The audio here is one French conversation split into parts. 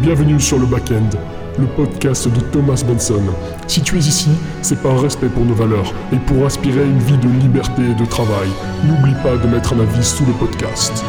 Bienvenue sur le Backend, le podcast de Thomas Benson. Si tu es ici, c'est par respect pour nos valeurs et pour aspirer une vie de liberté et de travail. N'oublie pas de mettre un avis sous le podcast.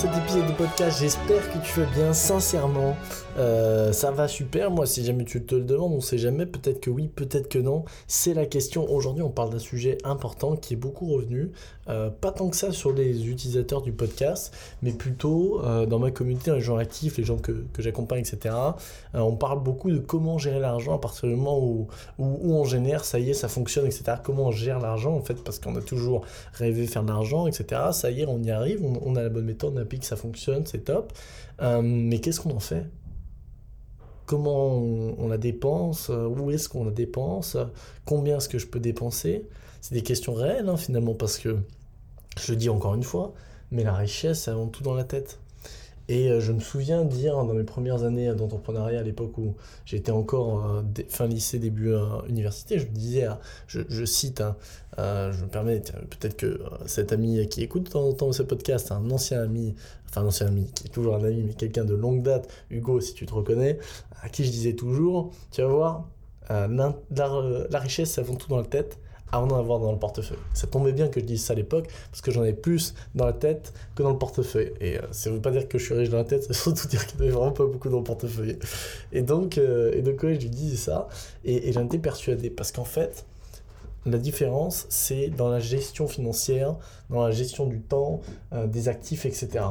Cet épisode de podcast. J'espère que tu vas bien, sincèrement. Euh, ça va super. Moi, si jamais tu te le demandes, on sait jamais. Peut-être que oui, peut-être que non. C'est la question. Aujourd'hui, on parle d'un sujet important qui est beaucoup revenu. Euh, pas tant que ça sur les utilisateurs du podcast, mais plutôt euh, dans ma communauté, les gens actifs, les gens que, que j'accompagne, etc. on parle beaucoup de comment gérer l'argent à partir du moment où, où, on génère, ça y est, ça fonctionne, etc. Comment on gère l'argent, en fait, parce qu'on a toujours rêvé faire de l'argent, etc. Ça y est, on y arrive, on, on a la bonne méthode, on a que ça fonctionne, c'est top. Euh, mais qu'est-ce qu'on en fait? Comment on, la dépense? Où est-ce qu'on la dépense? Combien est-ce que je peux dépenser? C'est des questions réelles hein, finalement parce que, je le dis encore une fois, mais la richesse, c'est avant tout dans la tête. Et euh, je me souviens dire dans mes premières années d'entrepreneuriat, à l'époque où j'étais encore euh, fin lycée, début euh, université, je me disais, je, cite, hein, je me permets, peut-être que cet ami qui écoute de temps en temps ce podcast, un ancien ami, enfin un ancien ami, qui est toujours un ami, mais quelqu'un de longue date, Hugo, si tu te reconnais, à qui je disais toujours, tu vas voir, la, richesse, c'est avant tout dans la tête avant d'en avoir dans le portefeuille. Ça tombait bien que je dise ça à l'époque, parce que j'en ai plus dans la tête que dans le portefeuille. Et euh, ça ne veut pas dire que je suis riche dans la tête, ça surtout dire qu'il n'y avait vraiment pas beaucoup dans le portefeuille. Et donc, euh, et donc je lui disais ça, et, j'en étais persuadé, parce qu'en fait, la différence, c'est dans la gestion financière, dans la gestion du temps, euh, des actifs, etc.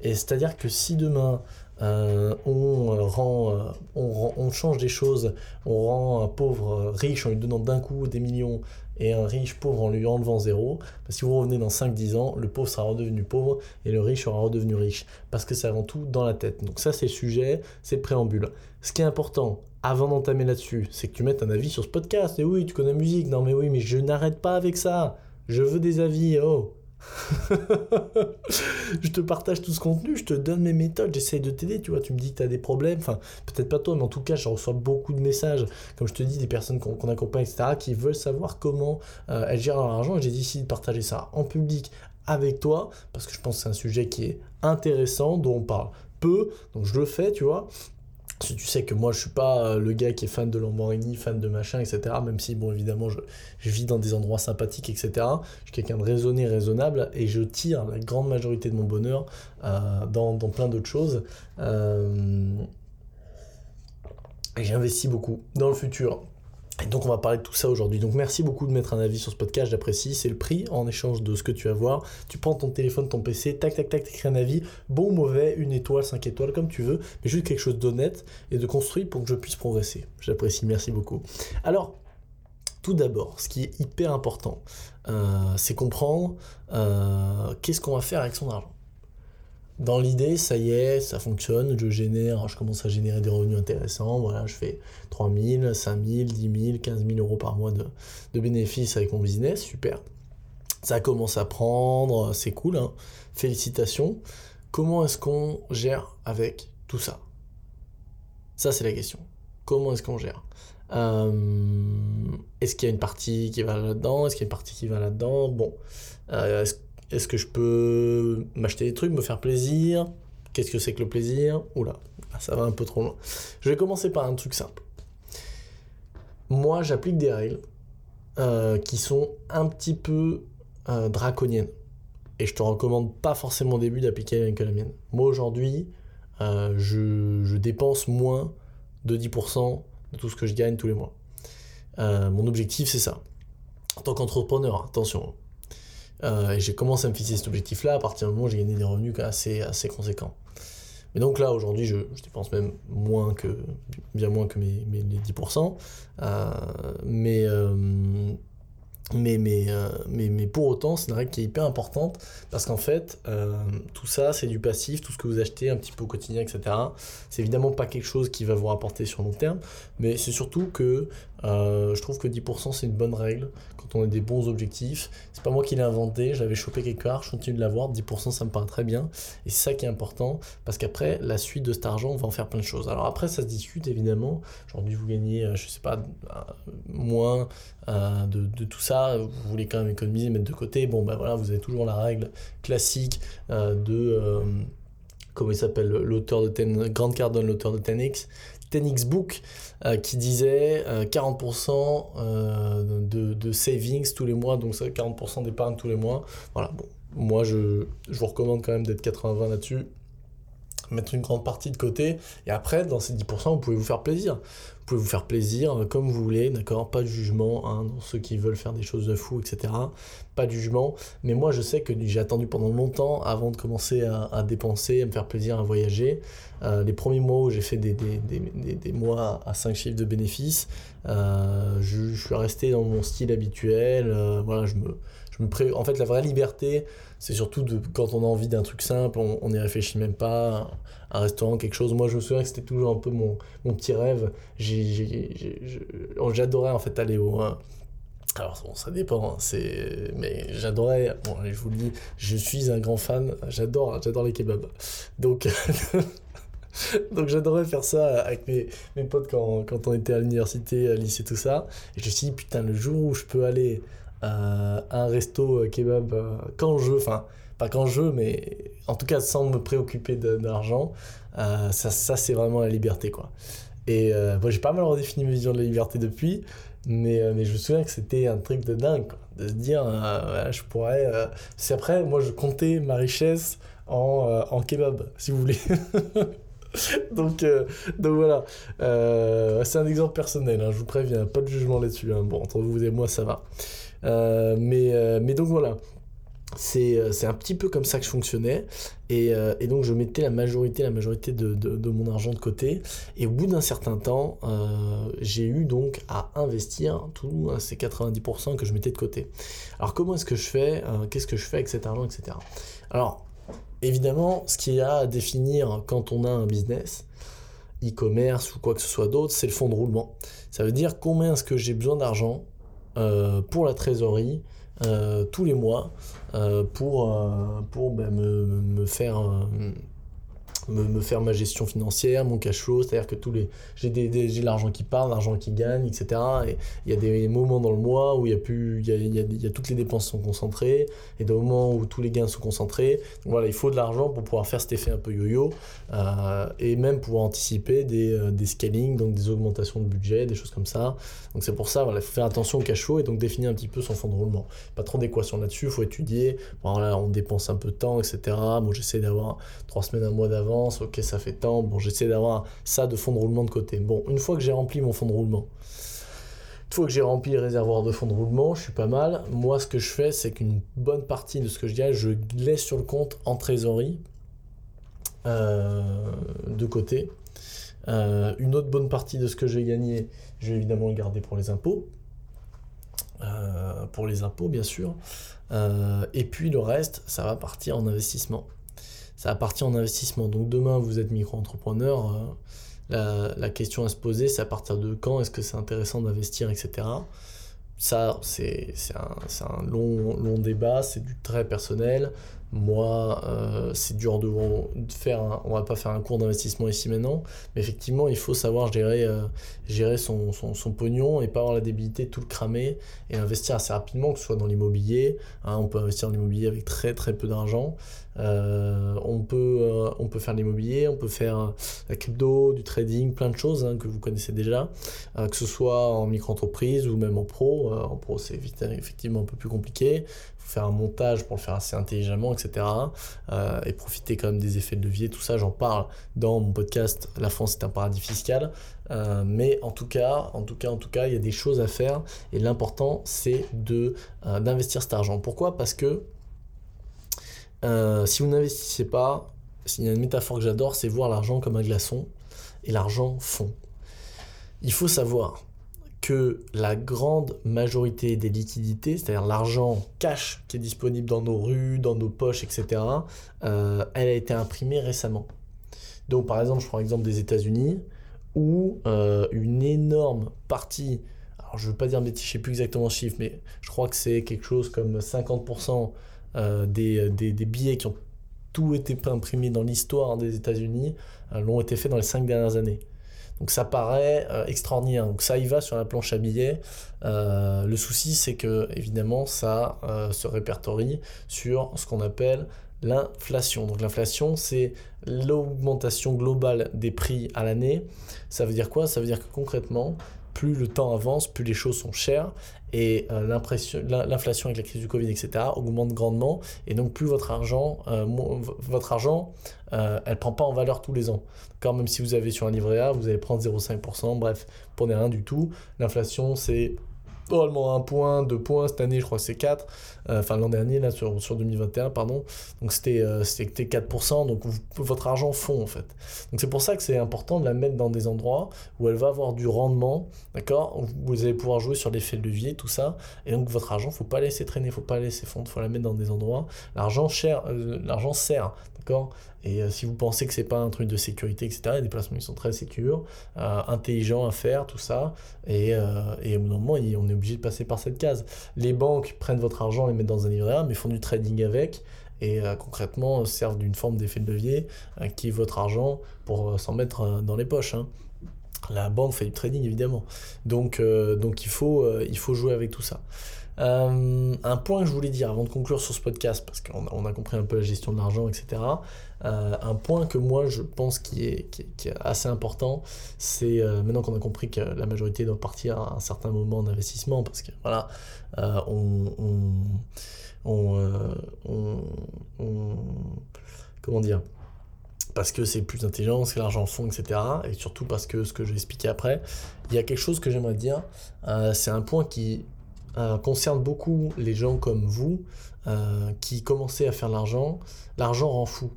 Et c'est-à-dire que si demain, on, rend, on, on, change des choses, on rend un pauvre riche en lui donnant d'un coup des millions et un riche pauvre en lui enlevant zéro. Si vous revenez dans 5-10 ans, le pauvre sera redevenu pauvre et le riche sera redevenu riche. Parce que c'est avant tout dans la tête. Donc ça c'est le sujet, c'est le préambule. Ce qui est important, avant d'entamer là-dessus, c'est que tu mettes un avis sur ce podcast. Et oui, tu connais la musique. Non mais oui, mais je n'arrête pas avec ça. Je veux des avis. Oh je te partage tout ce contenu, je te donne mes méthodes, j'essaye de t'aider, tu vois, tu me dis que tu as des problèmes, enfin peut-être pas toi, mais en tout cas je reçois beaucoup de messages, comme je te dis, des personnes qu'on accompagne, etc., qui veulent savoir comment euh, elles gèrent leur argent, et j'ai décidé de partager ça en public avec toi, parce que je pense que c'est un sujet qui est intéressant, dont on parle peu, donc je le fais, tu vois, tu sais que moi je suis pas euh, le gars qui est fan de Lamborghini, fan de machin, etc. Même si, bon, évidemment, je, vis dans des endroits sympathiques, etc. Je suis quelqu'un de raisonné, raisonnable, et je tire la grande majorité de mon bonheur euh, dans, plein d'autres choses. Euh, et j'investis beaucoup dans le futur. Et donc on va parler de tout ça aujourd'hui. Donc merci beaucoup de mettre un avis sur ce podcast, j'apprécie. C'est le prix en échange de ce que tu vas voir. Tu prends ton téléphone, ton PC, tac tac tac, t'écris un avis, bon ou mauvais, une étoile, cinq étoiles, comme tu veux, mais juste quelque chose d'honnête et de construit pour que je puisse progresser. J'apprécie, merci beaucoup. Alors, tout d'abord, ce qui est hyper important, euh, c'est comprendre euh, qu'est-ce qu'on va faire avec son argent dans l'idée, ça y est, ça fonctionne, je commence à générer des revenus intéressants, voilà, je fais 3 000, 5 000, 10 000, 15 000 euros par mois de, bénéfices avec mon business, super. Ça commence à prendre, c'est cool, hein. félicitations. Comment est-ce qu'on gère avec tout ça? Ça, c'est la question. Comment est-ce qu'on gère? Euh, Est-ce qu'il y a une partie qui va là-dedans? Est-ce qu'il y a une partie qui va là-dedans? Bon, euh, est-ce que je peux m'acheter des trucs, me faire plaisir? Qu'est-ce que c'est que le plaisir? Oula, ah, ça va un peu trop loin. Je vais commencer par un truc simple. Moi, j'applique des règles euh, qui sont un petit peu euh, draconiennes. Et je te recommande pas forcément au début d'appliquer que la mienne. Moi, aujourd'hui, euh, je, je, dépense moins de 10% de tout ce que je gagne tous les mois. mon objectif, c'est ça. En tant qu'entrepreneur, attention, euh, et j'ai commencé à me fixer cet objectif-là à partir du moment où j'ai gagné des revenus assez, assez conséquents. Mais donc là, aujourd'hui, je, dépense même moins que, bien moins que mes, les 10%. Euh, mais, euh, mais, mais, mais, mais, pour autant, c'est une règle qui est hyper importante parce qu'en fait, tout ça, c'est du passif, tout ce que vous achetez un petit peu au quotidien, etc. C'est évidemment pas quelque chose qui va vous rapporter sur long terme, mais c'est surtout que je trouve que 10% c'est une bonne règle quand on a des bons objectifs. C'est pas moi qui l'ai inventé, j'avais chopé quelque part, je continue de l'avoir, 10% ça me paraît très bien. Et c'est ça qui est important, parce qu'après, la suite de cet argent, on va en faire plein de choses. Alors après, ça se discute évidemment. Aujourd'hui, vous gagnez, euh, je sais pas, euh, moins euh, de, tout ça, vous voulez quand même économiser, mettre de côté, bon ben voilà, vous avez toujours la règle classique de comment il s'appelle, l'auteur de Ten, Grant Cardone, l'auteur de 10X, 10X Book, qui disait 40% de, de, savings tous les mois, donc ça 40% d'épargne tous les mois. Voilà, bon, moi je, je vous recommande quand même d'être 80-20 là-dessus mettre une grande partie de côté. Et après, dans ces 10%, vous pouvez vous faire plaisir. Vous pouvez vous faire plaisir euh, comme vous voulez, d'accord? Pas de jugement, hein, dans ceux qui veulent faire des choses de fou, etc. Pas de jugement. Mais moi, je sais que j'ai attendu pendant longtemps avant de commencer à, dépenser, à me faire plaisir, à voyager. Euh, les premiers mois où j'ai fait des, des, des, des, mois à 5 chiffres de bénéfices, euh, je, je, suis resté dans mon style habituel. voilà, je me, je me pré... En fait, la vraie liberté, c'est surtout de, quand on a envie d'un truc simple, on n'y réfléchit même pas, un restaurant, quelque chose. Moi, je me souviens que c'était toujours un peu mon, mon petit rêve. J'adorais en fait aller au. Alors, bon, ça dépend, hein, mais j'adorais, bon, je vous le dis, je suis un grand fan, j'adore, j'adore les kebabs. Donc, Donc j'adorais faire ça avec mes, mes potes quand, quand on était à l'université, à lycée, tout ça. Et je me suis dit, putain, le jour où je peux aller un resto euh, kebab euh, quand je veux, enfin, pas quand je veux, mais en tout cas sans me préoccuper d'argent, euh, ça, ça c'est vraiment la liberté, quoi. Et moi, j'ai pas mal redéfini ma vision de la liberté depuis, mais, mais je me souviens que c'était un truc de dingue, de se dire, je pourrais. c'est après, moi, je comptais ma richesse en, en kebab, si vous voulez. donc, donc voilà, c'est un exemple personnel, hein, je vous préviens, pas de jugement là-dessus. Hein. Bon, entre vous et moi, ça va. Euh, mais, euh, mais donc voilà. Euh, c'est un petit peu comme ça que je fonctionnais. Et, donc je mettais la majorité la majorité de, mon argent de côté. Et au bout d'un certain temps j'ai eu donc à investir tous ces 90% que je mettais de côté. Alors comment est-ce que je fais qu'est-ce que je fais avec cet argent etc alors évidemment ce qu'il y a à définir quand on a un business e-commerce ou quoi que ce soit d'autre c'est le fonds de roulement. Ça veut dire combien est-ce que j'ai besoin d'argent pour la trésorerie euh, tous les mois euh, pour, ben, me, faire me, faire ma gestion financière, mon cash flow, c'est-à-dire que tous les j'ai des, j'ai l'argent qui part, l'argent qui gagne, etc. Et il y a des moments dans le mois où il y a plus, il y a, y y a toutes les dépenses sont concentrées et des moments où tous les gains sont concentrés. Donc voilà, il faut de l'argent pour pouvoir faire cet effet un peu yo-yo euh, et même pouvoir anticiper des, euh, des scaling, donc des augmentations de budget, des choses comme ça. Donc c'est pour ça, voilà, il faut faire attention au cash flow et donc définir un petit peu son fonds de roulement. Pas trop d'équations là-dessus, il faut étudier. Voilà, on dépense un peu de temps, etc. Moi j'essaie d'avoir trois semaines, un mois d'avant ok ça fait tant, bon j'essaie d'avoir ça de fond de roulement de côté. Bon, une fois que j'ai rempli mon fond de roulement, une fois que j'ai rempli le réservoir de fond de roulement, je suis pas mal. Moi ce que je fais c'est qu'une bonne partie de ce que je gagne, je laisse sur le compte en trésorerie euh, de côté. Euh, une autre bonne partie de ce que j'ai gagné, je vais évidemment le garder pour les impôts. Euh, pour les impôts bien sûr. et puis le reste, ça va partir en investissement ça partir en investissement. Donc demain, vous êtes micro-entrepreneur, euh, la, question à se poser, c'est à partir de quand est-ce que c'est intéressant d'investir, etc. Ça, c'est un, un long, long débat, c'est du très personnel. Moi, euh, c'est dur de, faire. Un, on va pas faire un cours d'investissement ici maintenant, mais effectivement, il faut savoir gérer, euh, son, son, pognon et pas avoir la débilité de tout le cramer et investir assez rapidement, que ce soit dans l'immobilier. Hein, on peut investir dans l'immobilier avec très très peu d'argent. Euh, on, peut, on peut faire l'immobilier, on peut faire la crypto, du trading, plein de choses hein, que vous connaissez déjà, que ce soit en micro-entreprise ou même en pro. en pro, c'est effectivement un peu plus compliqué faire un montage pour le faire assez intelligemment, etc. Euh, et profiter quand même des effets de levier, tout ça, j'en parle dans mon podcast La France est un paradis fiscal. Euh, mais en tout cas, en tout cas, en tout cas, il y a des choses à faire et l'important c'est euh, d'investir cet argent. Pourquoi? Parce que si vous n'investissez pas, il y a une métaphore que j'adore, c'est voir l'argent comme un glaçon et l'argent fond. Il faut savoir que la grande majorité des liquidités, c'est-à-dire l'argent cash qui est disponible dans nos rues, dans nos poches, etc., euh, elle a été imprimée récemment. Donc par exemple, je prends l'exemple des États-Unis, où euh, une énorme partie, alors je ne veux pas dire mais je ne sais plus exactement le chiffre, mais je crois que c'est quelque chose comme 50% euh, des, des, des, billets qui ont tout été imprimés dans l'histoire des États-Unis l'ont été faits dans les cinq dernières années. Donc ça paraît euh, extraordinaire. Donc ça y va sur la planche à billets. Euh, le souci, c'est que évidemment, ça se répertorie sur ce qu'on appelle l'inflation. Donc l'inflation, c'est l'augmentation globale des prix à l'année. Ça veut dire quoi? Ça veut dire que concrètement, plus le temps avance, plus les choses sont chères et euh, l'inflation avec la crise du Covid, etc., augmente grandement. Et donc, plus votre argent, euh, votre argent euh, elle prend pas en valeur tous les ans. Quand même si vous avez sur un livret A, vous allez prendre 0,5%, bref, pour rien du tout. L'inflation, c'est probablement un point, deux points. Cette année, je crois c'est 4. Euh, enfin, l'an dernier, là, sur, sur 2021, pardon. Donc, c'était euh, 4%. Donc, votre argent fond, en fait. Donc, c'est pour ça que c'est important de la mettre dans des endroits où elle va avoir du rendement. D'accord? Vous allez pouvoir jouer sur l'effet de levier, tout ça. Et donc, votre argent, faut pas laisser traîner, faut pas laisser fondre, faut la mettre dans des endroits. L'argent euh, l'argent sert. D'accord? Et euh, si vous pensez que c'est pas un truc de sécurité, etc., les déplacements ils sont très sécurs, euh, intelligents à faire, tout ça. Et, euh, et au moment, on est obligé de passer par cette case. Les banques prennent votre argent, les mettent dans un livret mais font du trading avec. Et concrètement, servent d'une forme d'effet de levier qui est votre argent pour s'en mettre dans les poches. Hein. La banque fait du trading évidemment. Donc, il faut jouer avec tout ça. Euh, un point que je voulais dire avant de conclure sur ce podcast, parce qu'on a, compris un peu la gestion de l'argent, etc. Euh, un point que moi je pense qui est, assez important, c'est euh, maintenant qu'on a compris que la majorité doit partir à un certain moment d'investissement, parce que voilà, on, on, on, comment dire parce que c'est plus intelligent, parce que l'argent fond, etc. Et surtout parce que ce que je vais expliquer après, il y a quelque chose que j'aimerais dire, c'est un point qui euh, concerne beaucoup les gens comme vous euh, qui commençaient à faire l'argent. L'argent rend fou.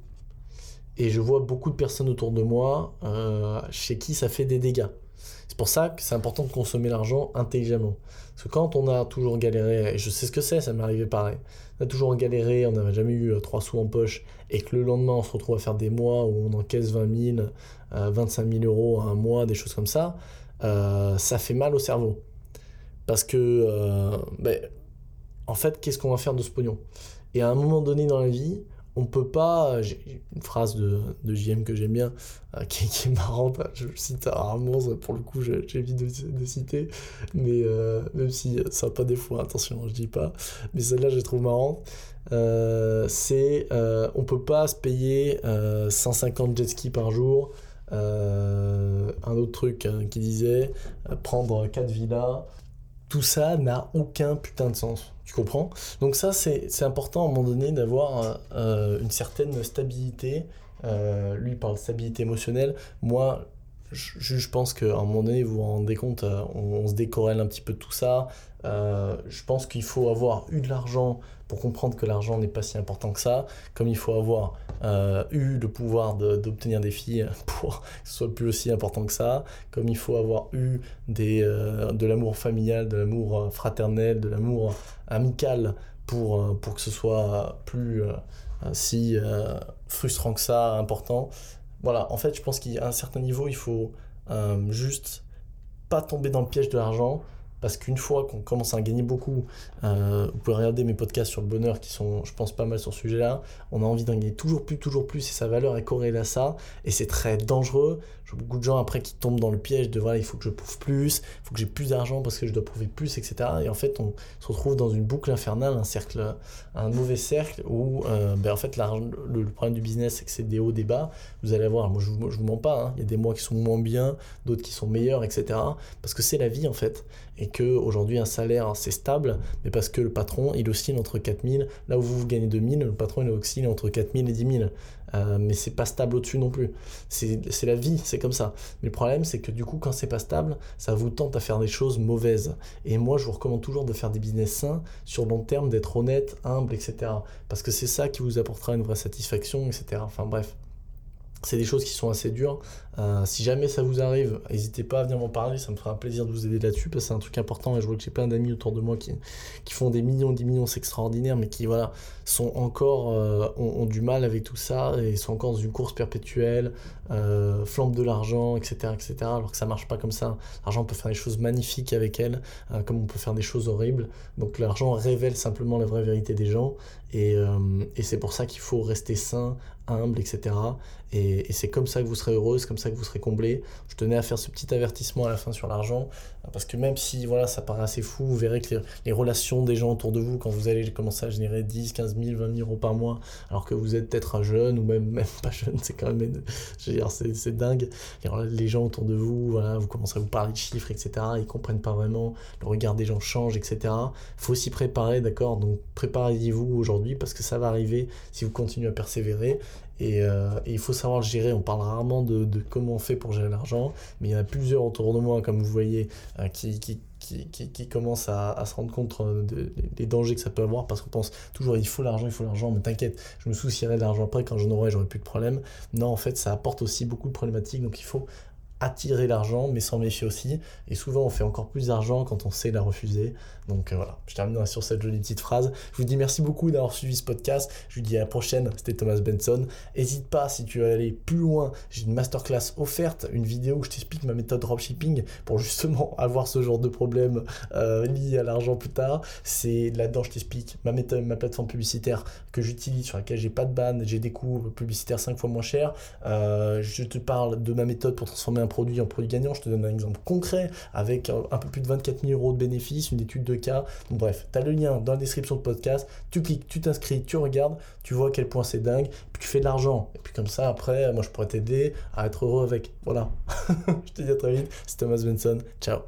Et je vois beaucoup de personnes autour de moi euh, chez qui ça fait des dégâts. C'est pour ça que c'est important de consommer l'argent intelligemment. Parce que quand on a toujours galéré, et je sais ce que c'est, ça m'est arrivé pareil, on a toujours galéré, on n'avait jamais eu 3 sous en poche, et que le lendemain on se retrouve à faire des mois où on encaisse 20 000, 25 000 euros à un mois, des choses comme ça, ça fait mal au cerveau. Parce que, euh, ben, en fait, qu'est-ce qu'on va faire de ce pognon? Et à un moment donné dans la vie, on peut pas. J'ai une phrase de, de JM que j'aime bien, euh, qui, est marrante. Je cite rarement, pour le coup, j'évite de, de citer. Mais euh, même si ça n'a pas des fois, attention, je dis pas. Mais celle-là, je la trouve marrante. c'est on peut pas se payer 150 jet skis par jour. un autre truc hein, qui disait prendre 4 villas tout ça n'a aucun putain de sens. Tu comprends? Donc ça, c'est important à un moment donné d'avoir euh, une certaine stabilité. Euh, lui parle de stabilité émotionnelle. Moi, je, je pense qu'à un moment donné, vous vous rendez compte, euh, on, se décorrèle un petit peu de tout ça. je pense qu'il faut avoir eu de l'argent pour comprendre que l'argent n'est pas si important que ça, comme il faut avoir euh, eu le pouvoir d'obtenir des filles pour que ce soit plus aussi important que ça, comme il faut avoir eu euh, de l'amour familial, de l'amour euh, fraternel, de l'amour amical pour, pour que ce soit plus si frustrant que ça, important. Voilà, en fait, je pense qu'à un certain niveau, il faut juste pas tomber dans le piège de l'argent, parce qu'une fois qu'on commence à gagner beaucoup, euh, vous pouvez regarder mes podcasts sur le bonheur qui sont, je pense, pas mal sur ce sujet-là. On a envie d'en gagner toujours plus, toujours plus, et sa valeur est corrélée à ça. Et c'est très dangereux. Beaucoup de gens après qui tombent dans le piège de voilà, il faut que je prouve plus, il faut que j'ai plus d'argent parce que je dois prouver plus, etc. Et en fait, on se retrouve dans une boucle infernale, un cercle, un mauvais cercle où, euh, ben en fait, le, le, problème du business, c'est que c'est des hauts, des bas. Vous allez voir, moi je vous, je vous mens pas, hein. il y a des mois qui sont moins bien, d'autres qui sont meilleurs, etc. Parce que c'est la vie en fait. Et que aujourd'hui un salaire c'est stable, mais parce que le patron il oscille entre 4000, là où vous, vous gagnez 2000, le patron il oscille entre 4000 et 10 000. Euh, mais c'est pas stable au-dessus non plus. C'est la vie, c'est comme ça. Mais le problème, c'est que du coup, quand c'est pas stable, ça vous tente à faire des choses mauvaises. Et moi, je vous recommande toujours de faire des business sains, sur long terme, d'être honnête, humble, etc. Parce que c'est ça qui vous apportera une vraie satisfaction, etc. Enfin bref c'est des choses qui sont assez dures. Euh, si jamais ça vous arrive, n'hésitez pas à venir m'en parler, ça me fera un plaisir de vous aider là-dessus, parce que c'est un truc important, et je vois que j'ai plein d'amis autour de moi qui, qui font des millions, des millions, c'est extraordinaire, mais qui voilà, sont encore, euh, ont, du mal avec tout ça, et sont encore dans une course perpétuelle, euh, flambe de l'argent, etc., etc., alors que ça marche pas comme ça. L'argent peut faire des choses magnifiques avec elle, euh, comme on peut faire des choses horribles. Donc l'argent révèle simplement la vraie vérité des gens, et, et c'est pour ça qu'il faut rester sain, humble, etc. Et, et c'est comme ça que vous serez heureux, c'est comme ça que vous serez comblé. Je tenais à faire ce petit avertissement à la fin sur l'argent, parce que même si voilà, ça paraît assez fou, vous verrez que les, relations des gens autour de vous, quand vous allez commencer à générer 10, 15 000, 20 000 euros par mois, alors que vous êtes peut-être un jeune ou même, même pas jeune, c'est quand même, c'est dingue. les gens autour de vous, voilà, vous commencez à vous parler de chiffres, etc. Ils comprennent pas vraiment, le regard des gens change, etc. Faut s'y préparer, d'accord? Donc préparez-vous aujourd'hui parce que ça va arriver si vous continuez à persévérer. Euh, et, il faut savoir le gérer. On parle rarement de, comment on fait pour gérer l'argent, mais il y en a plusieurs autour de moi, comme vous voyez, euh, qui, qui, commencent à, se rendre compte euh, des dangers que ça peut avoir parce qu'on pense toujours il faut l'argent, il faut l'argent, mais t'inquiète, je me soucierai de l'argent après, quand j'en aurai, j'aurai plus de problème. Non, en fait, ça apporte aussi beaucoup de problématiques, donc il faut attirer l'argent, mais s'en méfier aussi. Et souvent, on fait encore plus d'argent quand on sait la refuser. Donc euh, voilà, je termine sur cette jolie petite phrase. Je vous dis merci beaucoup d'avoir suivi ce podcast. Je vous dis à la prochaine. C'était Thomas Benson. N'hésite pas si tu veux aller plus loin. J'ai une masterclass offerte, une vidéo où je t'explique ma méthode dropshipping pour justement avoir ce genre de problème euh, lié à l'argent plus tard. C'est là-dedans, je t'explique ma méthode, ma plateforme publicitaire que j'utilise, sur laquelle j'ai pas de ban, j'ai des coûts publicitaires 5 fois moins chers. Euh, je te parle de ma méthode pour transformer un produit en produit gagnant. Je te donne un exemple concret avec un peu plus de 24 000 euros de bénéfices, une étude de cas. bref, tu as le lien dans la description de podcast. Tu cliques, tu t'inscris, tu regardes, tu vois à quel point c'est dingue, puis tu fais de l'argent. Et puis comme ça, après, moi je pourrais t'aider à être heureux avec. Voilà. je te dis à très vite. C'est Thomas Benson. Ciao.